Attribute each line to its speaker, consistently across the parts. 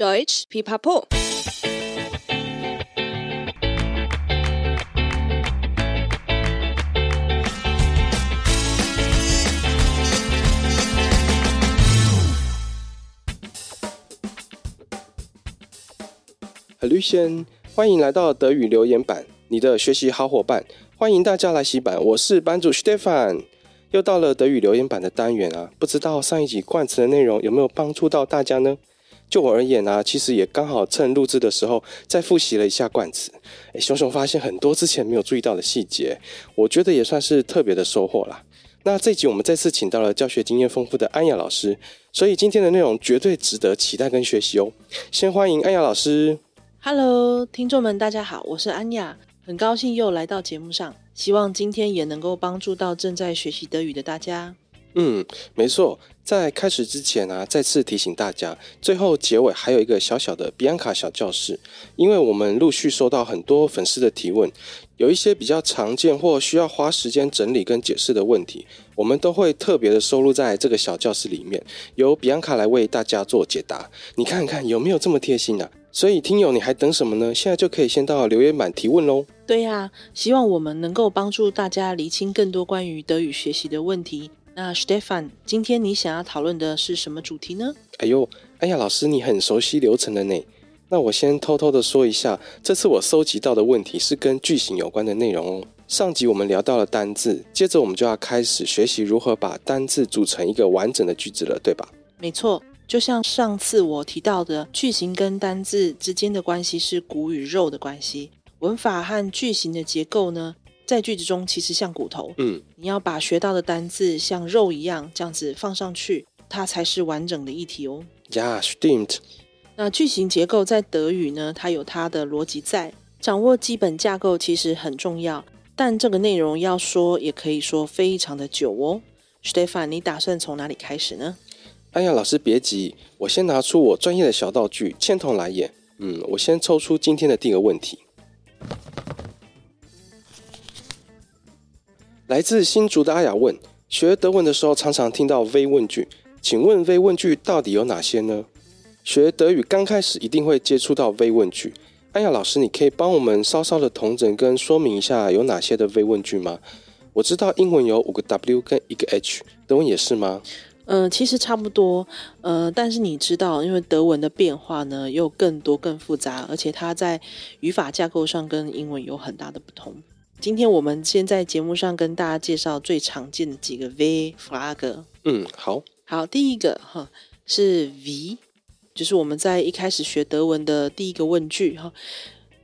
Speaker 1: Deutsch Pipapo。
Speaker 2: Hallöchen，欢迎来到德语留言板，你的学习好伙伴。欢迎大家来洗版，我是版主 Stefan。又到了德语留言板的单元啊，不知道上一集冠词的内容有没有帮助到大家呢？就我而言啊，其实也刚好趁录制的时候再复习了一下冠词，诶，熊熊发现很多之前没有注意到的细节，我觉得也算是特别的收获啦。那这集我们再次请到了教学经验丰富的安雅老师，所以今天的内容绝对值得期待跟学习哦。先欢迎安雅老师。
Speaker 3: Hello，听众们，大家好，我是安雅，很高兴又来到节目上，希望今天也能够帮助到正在学习德语的大家。
Speaker 2: 嗯，没错，在开始之前啊，再次提醒大家，最后结尾还有一个小小的比安卡小教室，因为我们陆续收到很多粉丝的提问，有一些比较常见或需要花时间整理跟解释的问题，我们都会特别的收录在这个小教室里面，由比安卡来为大家做解答。你看看有没有这么贴心啊？所以，听友，你还等什么呢？现在就可以先到留言板提问喽。
Speaker 3: 对呀、希望我们能够帮助大家厘清更多关于德语学习的问题。那 Stefan，今天你想要讨论的是什么主题呢？
Speaker 2: 哎呦，哎呀，老师，你很熟悉流程的呢。那我先偷偷的说一下，这次我搜集到的问题是跟句型有关的内容哦。上集我们聊到了单字，接着我们就要开始学习如何把单字组成一个完整的句子了，对吧？
Speaker 3: 没错。就像上次我提到的，句型跟单字之间的关系是骨与肉的关系。文法和句型的结构呢，在句子中其实像骨头。嗯，你要把学到的单字像肉一样这样子放上去，它才是完整的一体哦。
Speaker 2: Ja, stimmt。
Speaker 3: 那句型结构在德语呢，它有它的逻辑在。掌握基本架构其实很重要，但这个内容要说也可以说非常的久哦。Stefan，你打算从哪里开始呢？
Speaker 2: 哎呀，老师别急，我先拿出我专业的小道具铅筒来演。嗯，我先抽出今天的第一个问题，来自新竹的阿雅问：学德文的时候常常听到 V 问句，请问 V 问句到底有哪些呢？学德语刚开始一定会接触到 V 问句，哎呀，老师，你可以帮我们稍稍的统整跟说明一下有哪些的 V 问句吗？我知道英文有五个 W 跟一个 H，德文也是吗？
Speaker 3: 嗯、其实差不多，呃，但是你知道，因为德文的变化呢又更多、更复杂，而且它在语法架构上跟英文有很大的不同。今天我们先在节目上跟大家介绍最常见的几个 V-Frage。
Speaker 2: 嗯，好，
Speaker 3: 好，第一个哈是 Wie，就是我们在一开始学德文的第一个问句哈，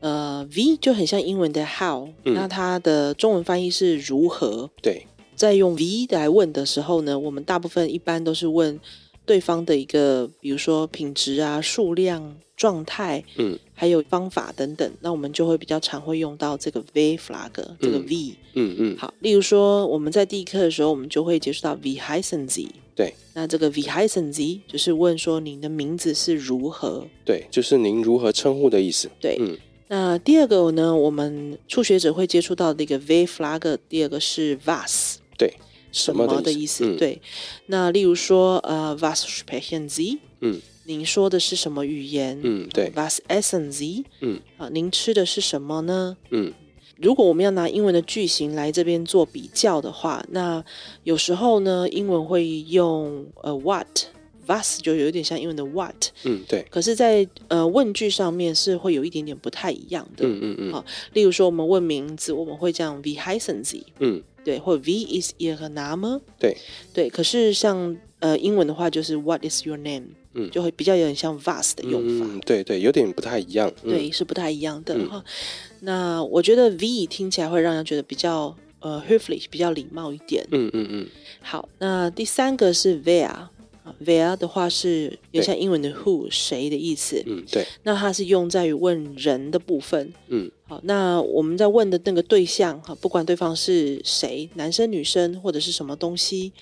Speaker 3: 呃，Wie 就很像英文的 How，、嗯、那它的中文翻译是如何？
Speaker 2: 对。
Speaker 3: 在用 wie 来问的时候呢，我们大部分一般都是问对方的一个，比如说品质啊、数量、状态，嗯，还有方法等等。那我们就会比较常会用到这个 W-Frage，这个 wie，嗯嗯。好，例如说我们在第一课的时候，我们就会接触到 Wie heißen Sie？
Speaker 2: 对，
Speaker 3: 那这个 Wie heißen Sie 就是问说您的名字是如何？
Speaker 2: 对，就是您如何称呼的意思。
Speaker 3: 对，嗯。那第二个呢，我们初学者会接触到这个 W-Frage，第二个是 VAS，。
Speaker 2: 对，
Speaker 3: 什么的意思？意思嗯、对，那例如说，呃，Was sprechen Sie？嗯，您说的是什么语言？嗯，对，Was essen Sie？嗯，啊，您吃的是什么呢？嗯，如果我们要拿英文的句型来这边做比较的话，那有时候呢，英文会用呃 What，Was 就有点像英文的 What。嗯，对。可是在，在呃问句上面是会有一点点不太一样的。嗯嗯嗯。好，例如说我们问名字，我们会这样 Wie heißen Sie？嗯。对，或 Wie ist Ihr Name？对对，可是像呃英文的话，就是 What is your name？嗯，就会比较有点像 Vas 的用法。嗯，
Speaker 2: 对对，有点不太一样。嗯、
Speaker 3: 对，是不太一样的哈、嗯。那我觉得 Wie 听起来会让人觉得比较呃 höflich，比较礼貌一点。嗯嗯嗯。好，那第三个是 Wer。Wer 的话是有像英文的 who 谁的意思，嗯，对。那它是用在于问人的部分，嗯，好。那我们在问的那个对象哈，不管对方是谁，男生、女生或者是什么东西，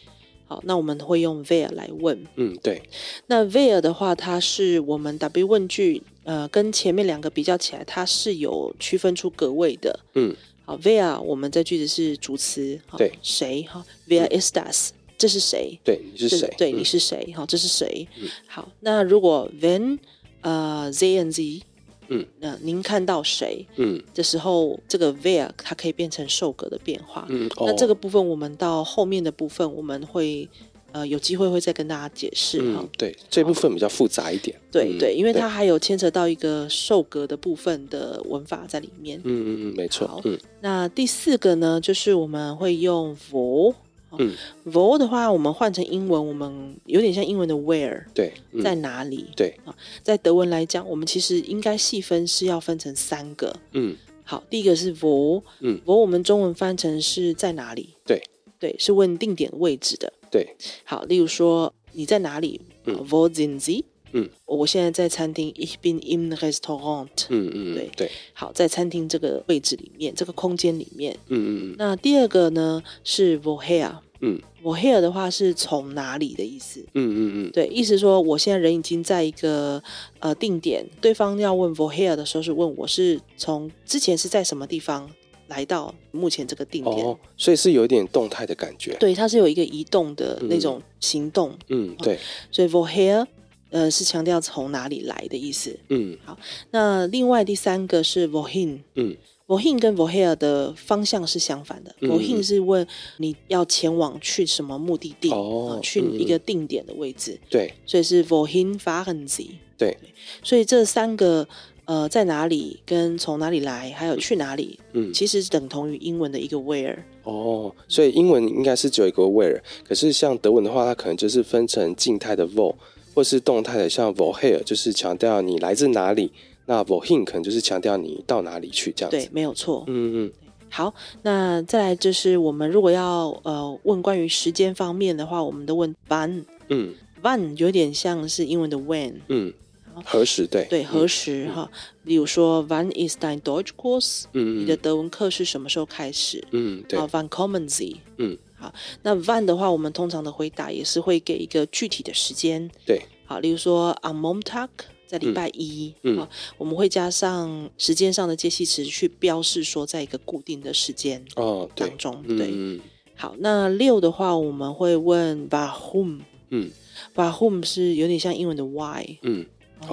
Speaker 3: 好，那我们会用 Wer 来问，嗯，对。那 Wer 的话，它是我们 W 问句，呃，跟前面两个比较起来，它是有区分出格位的，嗯，好。Wer 我们在句子是主词，对，谁哈？Wer ist das？这是谁？
Speaker 2: 对，你是谁？
Speaker 3: 对，你是谁？好、嗯，这是谁？嗯、好，那如果 when 呃 Z N Z，嗯，那您看到谁？嗯，的时候这个 where 它可以变成受格的变化。嗯，那这个部分我们到后面的部分我们会。呃，有机会会再跟大家解释哈、嗯。
Speaker 2: 对，这部分比较复杂一点。
Speaker 3: 对、嗯、对，因为它还有牵扯到一个受格的部分的文法在里面。嗯
Speaker 2: 嗯嗯，没错。嗯，
Speaker 3: 那第四个呢，就是我们会用 wo。嗯，vo 的话，我们换成英文，我们有点像英文的 where。
Speaker 2: 对，嗯、
Speaker 3: 在哪里？
Speaker 2: 对
Speaker 3: 啊，在德文来讲，我们其实应该细分是要分成三个。嗯，好，第一个是 vo，。嗯，vo 我们中文翻成是在哪里？
Speaker 2: 对。
Speaker 3: 对，是问定点位置的。
Speaker 2: 对，
Speaker 3: 好，例如说你在哪里 sind Sie？嗯，我现在在餐厅。Ich bin im Restaurant。嗯嗯，对对。好，在餐厅这个位置里面，这个空间里面。嗯嗯嗯。那第二个呢是 Woher？嗯，Woher 的话是从哪里的意思？嗯嗯嗯。对，意思说我现在人已经在一个呃定点，对方要问 Woher 的时候是问我是从之前是在什么地方。来到目前这个定点，哦，
Speaker 2: 所以是有一点动态的感觉。
Speaker 3: 对，它是有一个移动的那种行动。
Speaker 2: 嗯，对。
Speaker 3: 所以 woher 呃是强调从哪里来的意思。嗯，好。那另外第三个是 vohin，。嗯，vohin 跟 voher 的方向是相反的。vohin 是问你要前往去什么目的地，哦，去一个定点的位置。
Speaker 2: 对，
Speaker 3: 所以是 vohin fahren Sie。
Speaker 2: 对，
Speaker 3: 所以这三个。呃，在哪里跟从哪里来，还有去哪里，嗯，其实等同于英文的一个 where。
Speaker 2: 哦，所以英文应该是只有一个 where，可是像德文的话，它可能就是分成静态的 wo，或是动态的像 woher，就是强调你来自哪里。那 Vohin 可能就是强调你到哪里去这样子。
Speaker 3: 对，没有错。
Speaker 2: 嗯嗯。
Speaker 3: 好，那再来就是我们如果要呃问关于时间方面的话，我们都问 wann。嗯，wann 有点像是英文的 when。嗯。
Speaker 2: 何时？对
Speaker 3: 对，何时哈？比如说，Wann ist dein Deutschkurs？嗯，你的德文课是什么时候开始？嗯，对。Wann kommen Sie？嗯，好。那 Wann 的话，我们通常的回答也是会给一个具体的时间。
Speaker 2: 对，
Speaker 3: 好，例如说，Am Montag，在礼拜一。嗯，我们会加上时间上的介系词去标示说，在一个固定的时间哦当中。对，嗯。好，那六的话，我们会问 Warum？嗯，Warum 是有点像英文的 Why？嗯。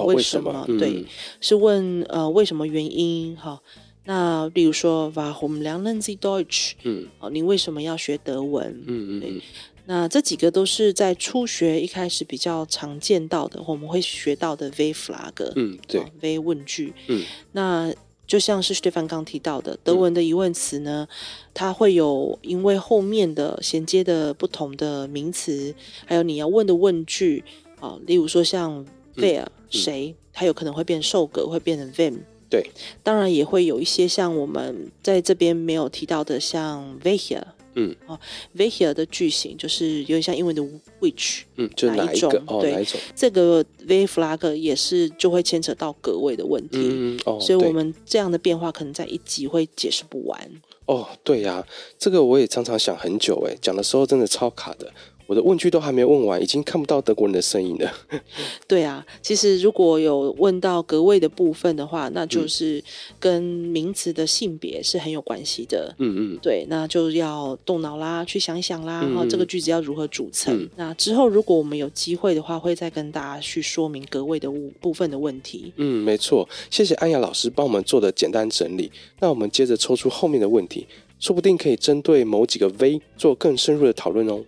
Speaker 3: 为什么？什么嗯、对，是问呃为什么原因哈？那例如说，Warum lernen Sie Deutsch？嗯，哦，你为什么要学德文？嗯嗯，那这几个都是在初学一开始比较常见到的，我们会学到的 V flag，。嗯，对，V 问句。嗯，那就像是 Stefan 刚提到的，德文的疑问词呢，嗯、它会有因为后面的衔接的不同的名词，还有你要问的问句啊，例如说像。Wer 谁，它有可能会变受格，会变成 wem。
Speaker 2: 对，
Speaker 3: 当然也会有一些像我们在这边没有提到的，像 welcher。嗯，哦，welcher 的句型就是有点像英文的 which。
Speaker 2: 嗯，就哪一种？哦，
Speaker 3: 对，
Speaker 2: 哪一种？
Speaker 3: 这个 W-Frage 也是就会牵扯到格位的问题。嗯哦，所以我们这样的变化可能在一集会解释不完。
Speaker 2: 哦，对呀，这个我也常常想很久，哎，讲的时候真的超卡的。我的问句都还没问完，已经看不到德国人的声音了。
Speaker 3: 对啊，其实如果有问到格位的部分的话，那就是跟名词的性别是很有关系的。嗯嗯，对，那就要动脑啦，去想一想啦，然后、嗯、这个句子要如何组成。嗯、那之后如果我们有机会的话，会再跟大家去说明格位的部分的问题。
Speaker 2: 嗯，没错，谢谢安雅老师帮我们做的简单整理。那我们接着抽出后面的问题，说不定可以针对某几个 V 做更深入的讨论哦。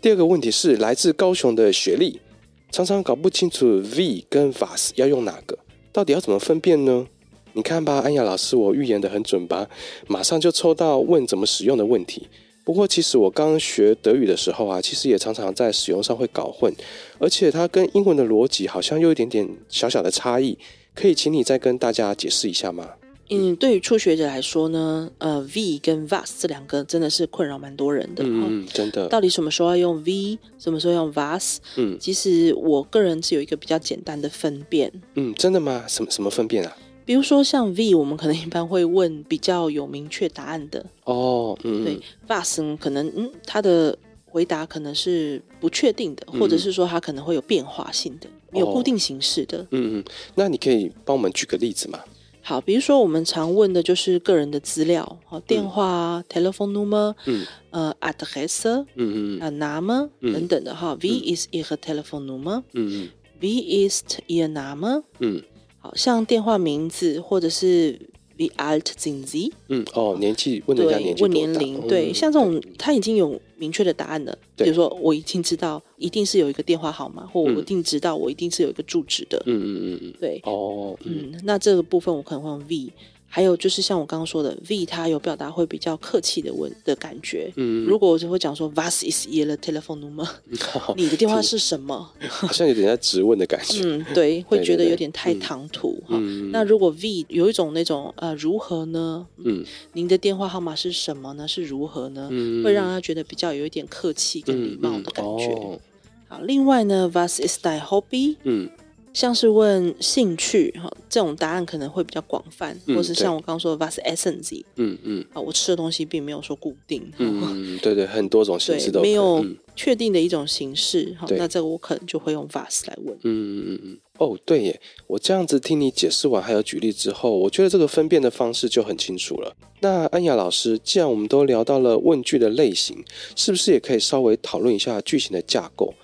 Speaker 2: 第二个问题是来自高雄的雪莉，常常搞不清楚 V 跟 vas 要用哪个，到底要怎么分辨呢？你看吧，安雅老师，我预言得很准吧？马上就抽到问怎么使用的问题。不过其实我刚学德语的时候啊，其实也常常在使用上会搞混，而且它跟英文的逻辑好像又有一点点小小的差异，可以请你再跟大家解释一下吗？
Speaker 3: 嗯，对于初学者来说呢，呃，V 跟 Vas 这两个真的是困扰蛮多人的。
Speaker 2: 嗯，真的。
Speaker 3: 到底什么时候要用 V，什么时候用 Vas？嗯，其实我个人是有一个比较简单的分辨。
Speaker 2: 嗯，真的吗？什么什么分辨啊？
Speaker 3: 比如说像 V，我们可能一般会问比较有明确答案的。
Speaker 2: 哦，嗯，
Speaker 3: 对，Vas 可能嗯，他的回答可能是不确定的，或者是说他可能会有变化性的，没有固定形式的。
Speaker 2: 嗯嗯，那你可以帮我们举个例子吗？
Speaker 3: 好，比如说我们常问的就是个人的资料，好，电话、嗯、telephone number，嗯，呃，address，嗯嗯，啊，name 等等的哈。Wie ist Ihre Telefonnummer？嗯嗯，Wie ist Ihr Name？嗯，好像电话名字或者是。Wie alt sind Sie？
Speaker 2: 嗯哦，年纪问人家年纪
Speaker 3: 问年龄，对，像这种他已经有明确的答案了。比如说，我已经知道一定是有一个电话号码，或我一定知道我一定是有一个住址的。嗯嗯嗯嗯，对。哦，嗯，那这个部分我可能会用 Wie。还有就是像我刚刚说的，Wie 它有表达会比较客气的问的感觉。嗯，如果我就会讲说，Was is your telephone number？你的电话是什么？
Speaker 2: 好像有点在质问的感觉。
Speaker 3: 嗯，对，会觉得有点太唐突哈。那如果 Wie 有一种那种呃如何呢？嗯，您的电话号码是什么呢？是如何呢？会让他觉得比较有一点客气跟礼貌的感觉。好，另外呢，Was ist dein Hobby？嗯。像是问兴趣哈，这种答案可能会比较广泛，嗯、或是像我刚刚说的 vas essen Sie？嗯嗯，啊，我吃的东西并没有说固定，
Speaker 2: 嗯对对，很多种形式都
Speaker 3: 没有确定的一种形式哈，嗯、那这个我可能就会用 vas 来问。嗯
Speaker 2: 嗯嗯嗯，哦对耶，我这样子听你解释完还有举例之后，我觉得这个分辨的方式就很清楚了。那安雅老师，既然我们都聊到了问句的类型，是不是也可以稍微讨论一下句型的架构？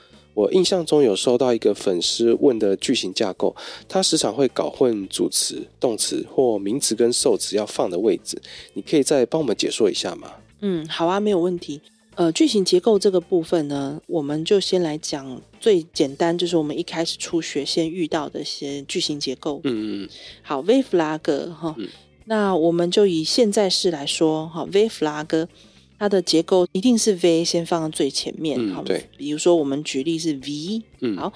Speaker 2: 我印象中有收到一个粉丝问的句型架构，他时常会搞混主词、动词或名词跟受词要放的位置，你可以再帮我们解说一下吗？
Speaker 3: 嗯，好啊，没有问题。呃，句型结构这个部分呢，我们就先来讲最简单，就是我们一开始初学先遇到的一些句型结构。嗯嗯。好，V flag 哈，嗯、那我们就以现在式来说哈，V flag。它的结构一定是 V 先放在最前面，嗯、好，对。比如说我们举例是 V，嗯，好。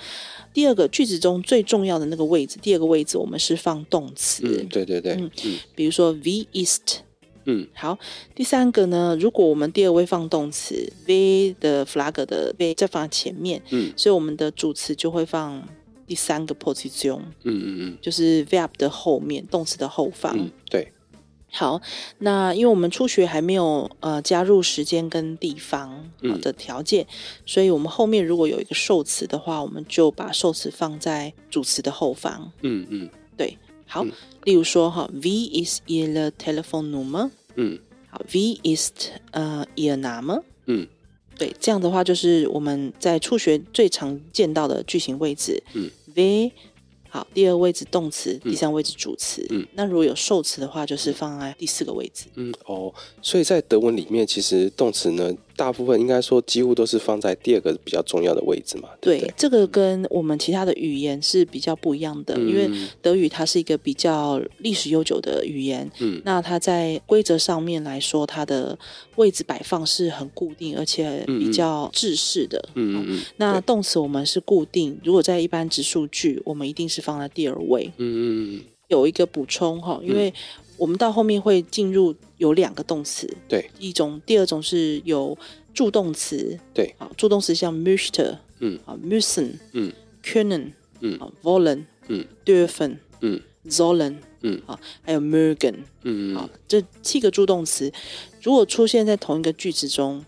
Speaker 3: 第二个句子中最重要的那个位置，第二个位置我们是放动词，
Speaker 2: 嗯，对对对，嗯，
Speaker 3: 比如说 Wie ist，嗯，好。第三个呢，如果我们第二位放动词，V 的 flag 的 V 再放在前面，嗯，所以我们的主词就会放第三个 position，嗯嗯嗯，就是 verb 的后面，动词的后方，嗯、
Speaker 2: 对。
Speaker 3: 好，那因为我们初学还没有呃加入时间跟地方好的条件，嗯、所以我们后面如果有一个受词的话，我们就把受词放在主词的后方。嗯嗯，嗯对。好，嗯、例如说哈，Wie ist Ihre telephone number 嗯，好，Wie ist 呃 Ihr Name？嗯，对，这样的话就是我们在初学最常见到的句型位置。嗯，Wie 好，第二位置动词，第三位置主词。嗯，那如果有受词的话，就是放在第四个位置。
Speaker 2: 嗯，哦，所以在德文里面，其实动词呢。大部分应该说几乎都是放在第二个比较重要的位置嘛。对，对，对，
Speaker 3: 这个跟我们其他的语言是比较不一样的，嗯、因为德语它是一个比较历史悠久的语言。嗯，那它在规则上面来说，它的位置摆放是很固定，而且比较制式的。嗯嗯嗯。那动词我们是固定，如果在一般直述句，我们一定是放在第二位。嗯嗯嗯。有一个补充哈，因为。我们到后面会进入有两个动词，
Speaker 2: 对，
Speaker 3: 一种，第二种是有助动词，
Speaker 2: 对，
Speaker 3: 好，助动词像 möchte，嗯，啊，müssen，嗯，können，嗯，啊，wollen，嗯，dürfen，嗯，sollen，嗯，啊，还有 mögen，嗯，啊，这七个助动词，如果出现在同一个句子中，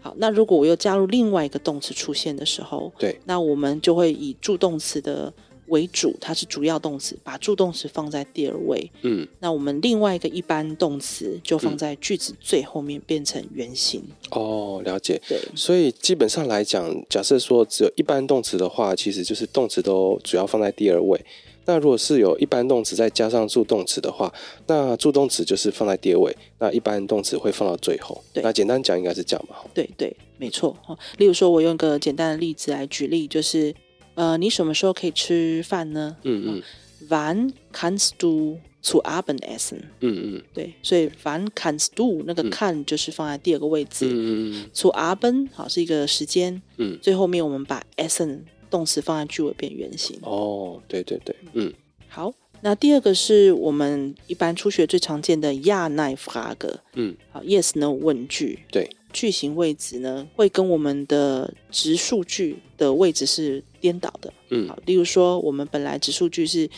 Speaker 3: 好，那如果我又加入另外一个动词出现的时候，
Speaker 2: 对，
Speaker 3: 那我们就会以助动词的。为主，它是主要动词，把助动词放在第二位。嗯，那我们另外一个一般动词就放在句子最后面，变成原形。
Speaker 2: 哦，了解。
Speaker 3: 对，
Speaker 2: 所以基本上来讲，假设说只有一般动词的话，其实就是动词都主要放在第二位。那如果是有一般动词再加上助动词的话，那助动词就是放在第二位，那一般动词会放到最后。
Speaker 3: 对，
Speaker 2: 那简单讲应该是这样嘛？
Speaker 3: 对对，没错。例如说，我用一个简单的例子来举例，就是。呃，你什么时候可以吃饭呢？嗯嗯。Wann kannst du zu Abend essen？嗯嗯。对，所以 Wann kannst du 那个 kann 就是放在第二个位置。嗯嗯。zu Abend 好是一个时间。嗯。最后面我们把 essen 动词放在句尾变原形。
Speaker 2: 哦，对对对。嗯。
Speaker 3: 好，那第二个是我们一般初学最常见的 Ja-Nein-Frage。嗯。好，Yes/No 问句。
Speaker 2: 对。
Speaker 3: 句型位置呢，会跟我们的直述句的位置是颠倒的。嗯，好，例如说，我们本来直述句是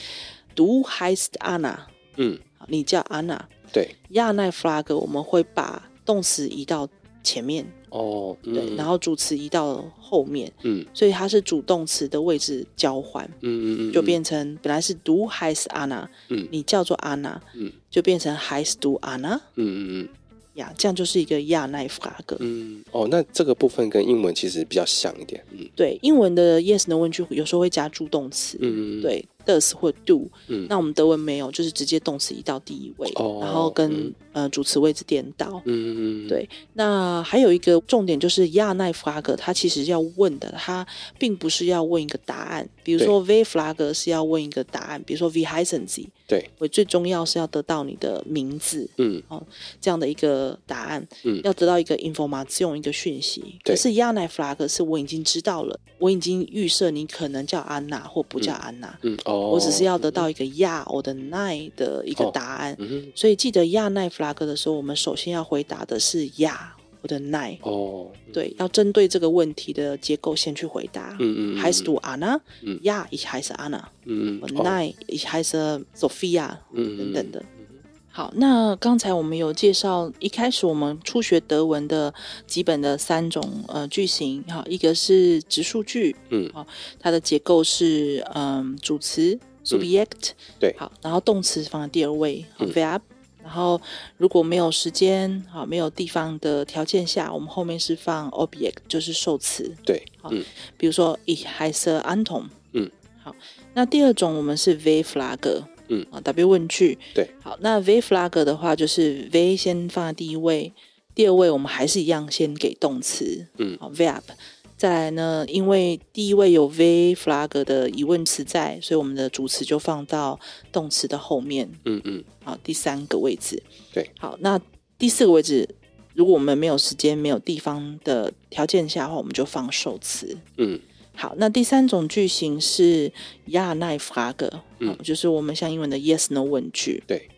Speaker 3: Du heißt Anna。嗯，你叫 Anna。
Speaker 2: 对。
Speaker 3: Ja-Nein-Frage 我们会把动词移到前面
Speaker 2: 哦，嗯、
Speaker 3: 对，然后主词移到后面，嗯，所以它是主动词的位置交换，嗯嗯嗯，就变成本来是 Du heißt Anna，嗯，你叫做 Anna，嗯，就变成 heißt du Anna，嗯嗯嗯。呀，这样就是一个亚奈弗拉格。
Speaker 2: 嗯，哦，那这个部分跟英文其实比较像一点。嗯，
Speaker 3: 对，英文的 yes no 问句有时候会加助动词。嗯，对，does 或 do。嗯，那我们德文没有，就是直接动词移到第一位，哦、然后跟、嗯、呃主词位置颠倒。嗯嗯对。那还有一个重点就是亚奈弗拉格，他其实要问的，他并不是要问一个答案。比如说 v 弗拉格是要问一个答案，比如说 heißen Sie。
Speaker 2: 对，
Speaker 3: 我最重要是要得到你的名字，嗯，哦，这样的一个答案，嗯，要得到一个 information 一个讯息。可是 Ja Nein Frage 是我已经知道了，我已经预设你可能叫安娜或不叫安娜，嗯，哦，我只是要得到一个亚我的奈的一个答案。所以记得亚奈 flag 的时候，我们首先要回答的是亚我的奈。哦，对，要针对这个问题的结构先去回答。嗯嗯，还是读阿娜，亚还是阿娜，嗯，奈还是 Sophia，嗯等等的。好，那刚才我们有介绍，一开始我们初学德文的基本的三种呃句型，哈，一个是直述句，嗯，好，它的结构是嗯主词 subject，
Speaker 2: 对，
Speaker 3: 好，然后动词放在第二位，Verb。然后，如果没有时间，好，没有地方的条件下，我们后面是放 object，就是受词。
Speaker 2: 对，
Speaker 3: 好，嗯、比如说 Ich heiße Anton。嗯，好。那第二种我们是 W Frage，嗯，啊，W 问句。
Speaker 2: 对，
Speaker 3: 好。那 V Frage 的话，就是 V 先放在第一位，第二位我们还是一样先给动词。嗯，好，Verb。再来呢，因为第一位有 V flag 的疑问词在，所以我们的主词就放到动词的后面。嗯嗯，好，第三个位置。
Speaker 2: 对，
Speaker 3: 好，那第四个位置，如果我们没有时间、没有地方的条件下的话，我们就放受词。嗯，好，那第三种句型是 Ja Nein Frage，嗯，就是我们像英文的 Yes No 问句。
Speaker 2: 对，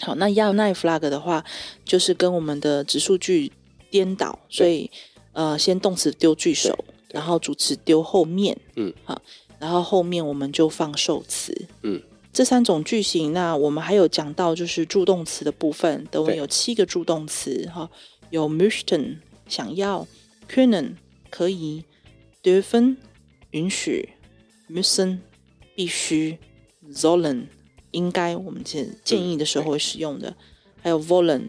Speaker 3: 好，那 Ja Nein Frage 的话，就是跟我们的直述句颠倒，所以。呃，先动词丢句首，然后主词丢后面，嗯，好，然后后面我们就放受词，嗯，这三种句型，那我们还有讲到就是助动词的部分，德文有七个助动词，哈，有 möchten 想要，können 可以，dürfen 允许，müssen 必须，sollen 应该我们建建议的时候会使用的，还有 wollen。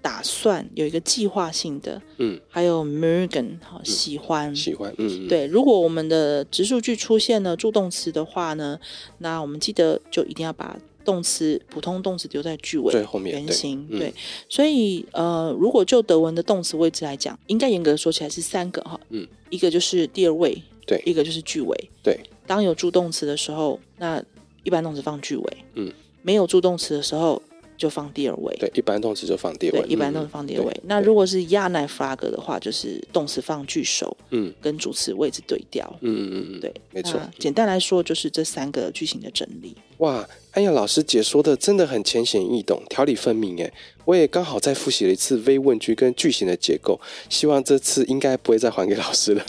Speaker 3: 打算有一个计划性的，嗯，还有 mögen 好喜欢，
Speaker 2: 喜欢，嗯，
Speaker 3: 对。如果我们的直述句出现了助动词的话呢，那我们记得就一定要把动词普通动词留在句尾
Speaker 2: 最后面，
Speaker 3: 原型，对。所以呃，如果就德文的动词位置来讲，应该严格说起来是三个哈，嗯，一个就是第二位，
Speaker 2: 对，
Speaker 3: 一个就是句尾，
Speaker 2: 对。
Speaker 3: 当有助动词的时候，那一般动词放句尾，嗯，没有助动词的时候。就放第二位，
Speaker 2: 对，一般动词就放第二位，
Speaker 3: 对，一般动词放第二位。那如果是 Ja Nein Frage 的话，就是动词放句首，嗯，跟主词位置对调，嗯嗯嗯，对，没错。简单来说，就是这三个句型的整理。
Speaker 2: 哇，安雅老师解说的真的很浅显易懂，条理分明哎。我也刚好再复习了一次 V 问句跟句型的结构，希望这次应该不会再还给老师了。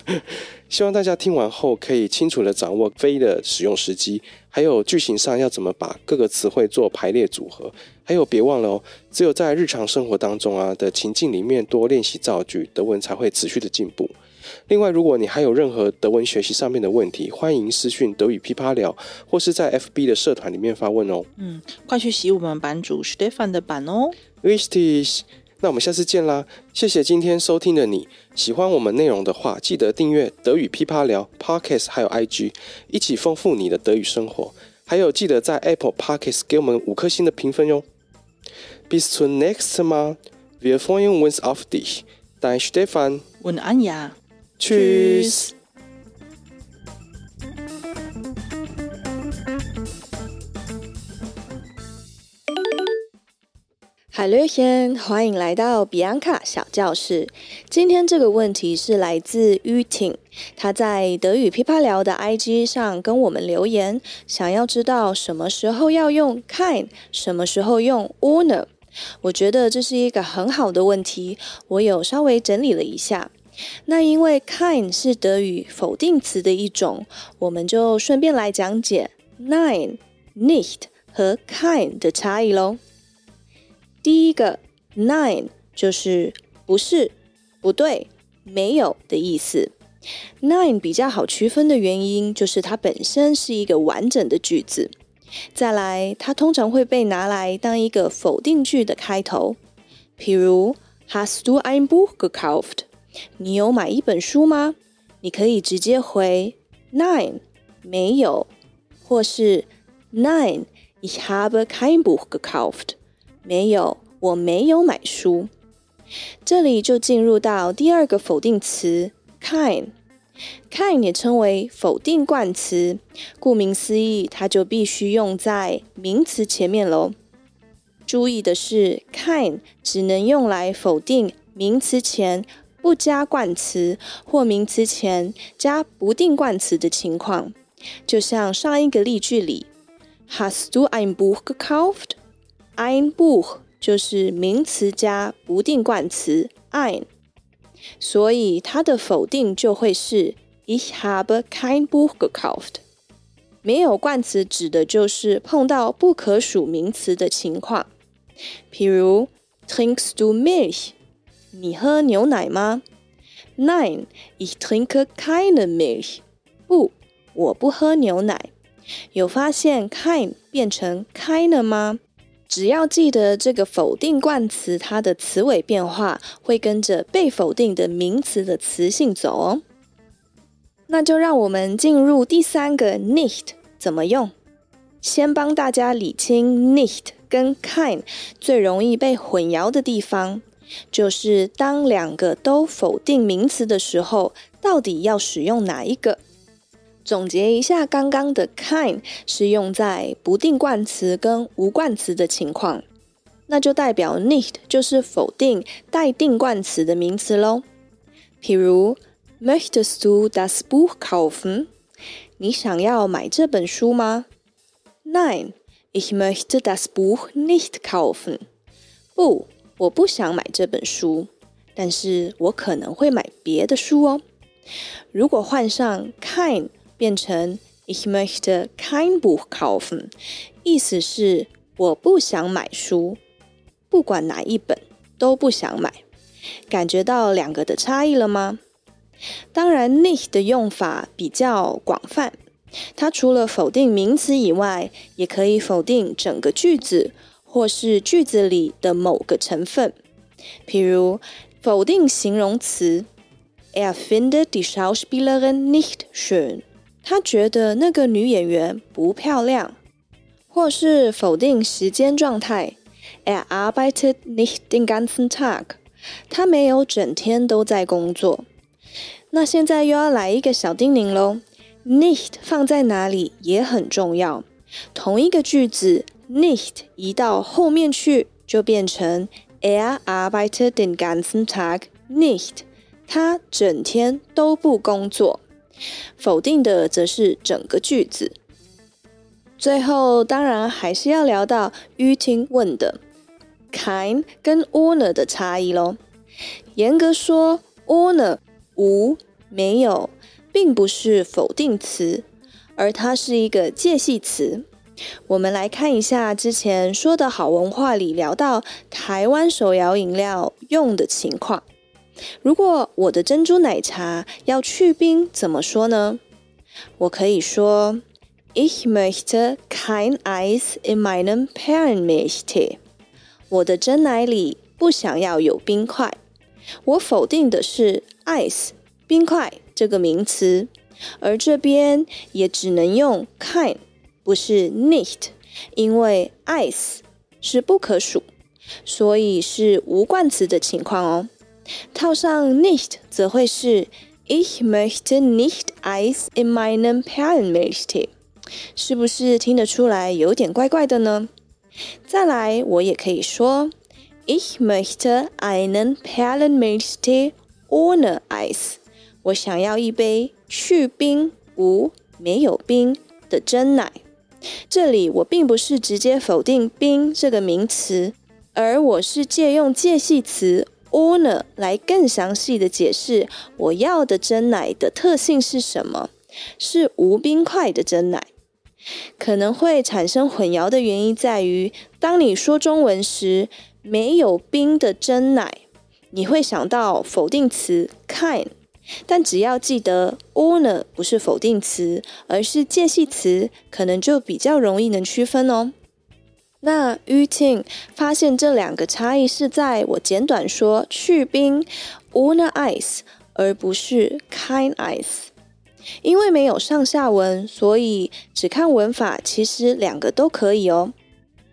Speaker 2: 希望大家听完后可以清楚的掌握飞的使用时机，还有句型上要怎么把各个词汇做排列组合。还有别忘了哦，只有在日常生活当中啊的情境里面多练习造句，德文才会持续的进步。另外，如果你还有任何德文学习上面的问题，欢迎私讯德语噼啪聊，或是在 FB 的社团里面发问哦。
Speaker 3: 嗯，快去洗我们版主 Stefan 的版哦。
Speaker 2: Richtig，那我们下次见啦！谢谢今天收听的你，喜欢我们内容的话，记得订阅德语噼啪聊 Podcast，还有 IG，一起丰富你的德语生活。还有记得在 Apple Podcast 给我们五颗星的评分哟。Bis zum nächsten Mal, wir freuen uns auf dich. Dein Stefan
Speaker 3: und Anja.
Speaker 2: Tschüss.
Speaker 1: 海略先欢迎来到比安卡小教室。今天这个问题是来自于婷，他在德语噼啪聊的 IG 上跟我们留言，想要知道什么时候要用 kind，什么时候用 ohne。我觉得这是一个很好的问题，我有稍微整理了一下。那因为 kind 是德语否定词的一种，我们就顺便来讲解 nein、nicht 和 kind 的差异喽。第一个 nine 就是不是不对，没有的意思。nine 比较好区分的原因就是它本身是一个完整的句子。再来，它通常会被拿来当一个否定句的开头，譬如 Hast du ein Buch gekauft？你有买一本书吗？你可以直接回 nine 没有，或是 Nein。Ich habe kein Buch gekauft。没有，我没有买书。这里就进入到第二个否定词，kind。kind 也称为否定冠词，顾名思义，它就必须用在名词前面喽。注意的是，kind 只能用来否定名词前不加冠词或名词前加不定冠词的情况。就像上一个例句里。Hast du ein Buch gekauft? Ein Buch 就是名词加不定冠词 ein，所以它的否定就会是 Ich habe kein Buch gekauft。没有冠词指的就是碰到不可数名词的情况，譬如 Trinkst du Milch？你喝牛奶吗？Nein, ich trinke keine Milch。不，我不喝牛奶。有发现 kein 变成 keine 吗？只要记得这个否定冠词，它的词尾变化会跟着被否定的名词的词性走哦。那就让我们进入第三个 nicht 怎么用。先帮大家理清 nicht 跟 kind 最容易被混淆的地方，就是当两个都否定名词的时候，到底要使用哪一个？总结一下，刚刚的 kind 是用在不定冠词跟无冠词的情况，那就代表 nicht 就是否定带定冠词的名词喽。譬如，Möchtest du das Buch kaufen？你想要买这本书吗？Nein, ich möchte das Buch nicht kaufen。不，我不想买这本书，但是我可能会买别的书哦。如果换上 kind 变成 Ich möchte kein Buch kaufen，意思是我不想买书，不管哪一本都不想买。感觉到两个的差异了吗？当然，nicht 的用法比较广泛，它除了否定名词以外，也可以否定整个句子或是句子里的某个成分。譬如否定形容词，Er findet die Schauspielerin nicht schön。他觉得那个女演员不漂亮，或是否定时间状态。Er arbeitet nicht den ganzen Tag。他没有整天都在工作。那现在又要来一个小叮咛喽，nicht 放在哪里也很重要。同一个句子，nicht 移到后面去就变成 Er arbeitet den ganzen Tag nicht。他整天都不工作。否定的则是整个句子。最后，当然还是要聊到于婷问的 kind 跟 owner 的差异喽。严格说，owner 无没有，并不是否定词，而它是一个介系词。我们来看一下之前说的好文化里聊到台湾手摇饮料用的情况。如果我的珍珠奶茶要去冰，怎么说呢？我可以说：Ich möchte kein Eis in meinem Perlenmilchtee。我的真奶里不想要有冰块。我否定的是 ice 冰块这个名词，而这边也只能用 kind，不是 nicht，因为 ice 是不可数，所以是无冠词的情况哦。套上 nicht 则会是 Ich möchte nicht Eis in meinem Perlenmilchtee，是不是听得出来有点怪怪的呢？再来，我也可以说 Ich möchte einen Perlenmilchtee ohne Eis，我想要一杯去冰无没有冰的真奶。这里我并不是直接否定冰这个名词，而我是借用介系词。Owner 来更详细的解释我要的真奶的特性是什么？是无冰块的真奶。可能会产生混淆的原因在于，当你说中文时，没有冰的真奶，你会想到否定词 kind，但只要记得 owner 不是否定词，而是介系词，可能就比较容易能区分哦。那于婷发现这两个差异是在我简短说去冰 u n ice，而不是 kind ice。因为没有上下文，所以只看文法，其实两个都可以哦。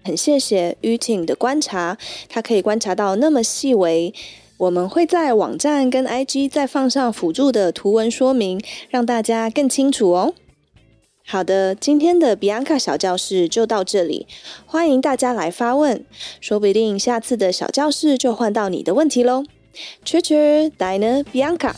Speaker 1: 很谢谢于婷的观察，他可以观察到那么细微。我们会在网站跟 IG 再放上辅助的图文说明，让大家更清楚哦。好的，今天的 Bianca 小教室就到这里，欢迎大家来发问，说不定下次的小教室就换到你的问题喽。Cheers, Dinah Bianca。